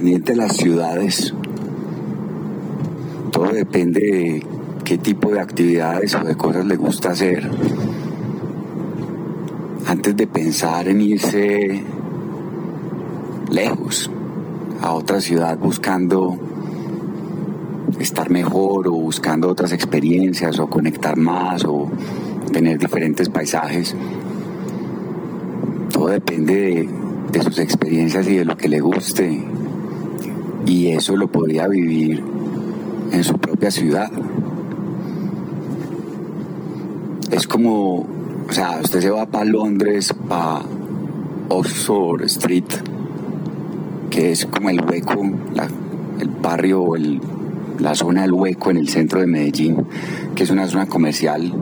independiente de las ciudades, todo depende de qué tipo de actividades o de cosas le gusta hacer. Antes de pensar en irse lejos a otra ciudad buscando estar mejor o buscando otras experiencias o conectar más o tener diferentes paisajes. Todo depende de, sus experiencias y de lo que le guste. Y eso lo podría vivir en su propia ciudad. Es como, o sea, usted se va para Londres, para Oxford Street, que es como el hueco, el barrio el la zona del hueco en el centro de Medellín, que es una zona comercial.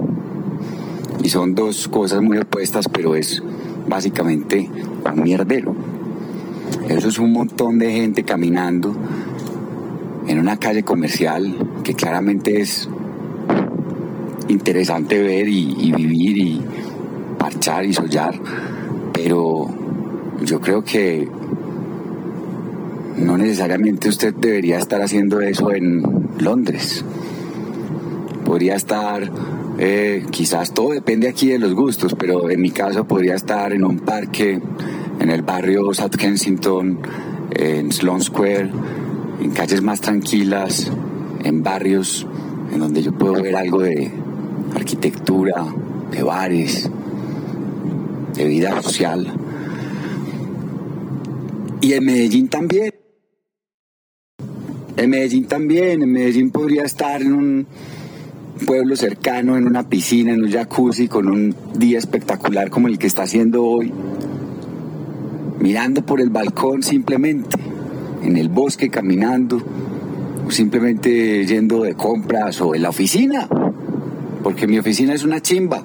Y son dos cosas muy opuestas, pero es básicamente un mierdero. Eso es un montón de gente caminando en una calle comercial que claramente es interesante ver y, vivir y parchar y sollar, pero yo creo que no necesariamente usted debería estar haciendo eso en Londres. Podría estar, eh, quizás todo depende aquí de los gustos, pero en mi caso podría estar en un parque en el barrio South Kensington, en Sloane Square, en calles más tranquilas, en barrios en donde yo puedo ver algo de arquitectura, de bares, de vida social. Y en Medellín también. En Medellín también, en Medellín podría estar en un pueblo cercano, en una piscina, en un jacuzzi, con un día espectacular como el que está haciendo hoy, mirando por el balcón simplemente, en el bosque caminando, simplemente yendo de compras o en la oficina, porque mi oficina es una chimba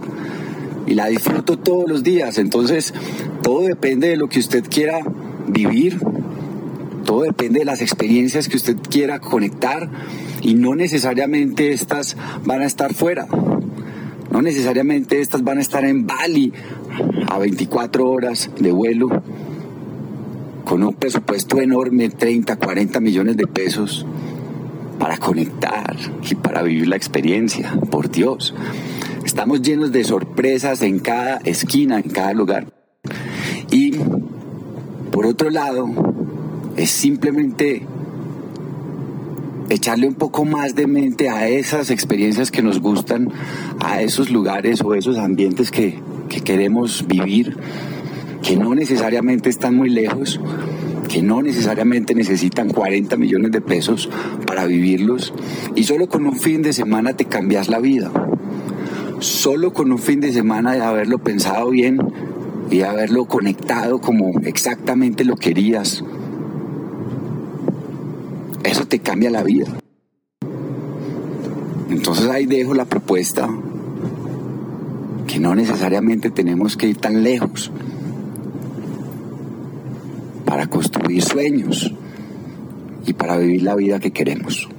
y la disfruto todos los días, entonces todo depende de lo que usted quiera vivir todo depende de las experiencias que usted quiera conectar y no necesariamente estas van a estar fuera. No necesariamente estas van a estar en Bali a 24 horas de vuelo con un presupuesto enorme, 30, 40 millones de pesos para conectar y para vivir la experiencia, por Dios. Estamos llenos de sorpresas en cada esquina, en cada lugar. Y por otro lado, es simplemente echarle un poco más de mente a esas experiencias que nos gustan, a esos lugares o esos ambientes que, queremos vivir, que no necesariamente están muy lejos, que no necesariamente necesitan 40 millones de pesos para vivirlos y solo con un fin de semana te cambias la vida. Solo con un fin de semana de haberlo pensado bien y de haberlo conectado como exactamente lo querías, eso te cambia la vida. Entonces ahí dejo la propuesta que no necesariamente tenemos que ir tan lejos para construir sueños y para vivir la vida que queremos.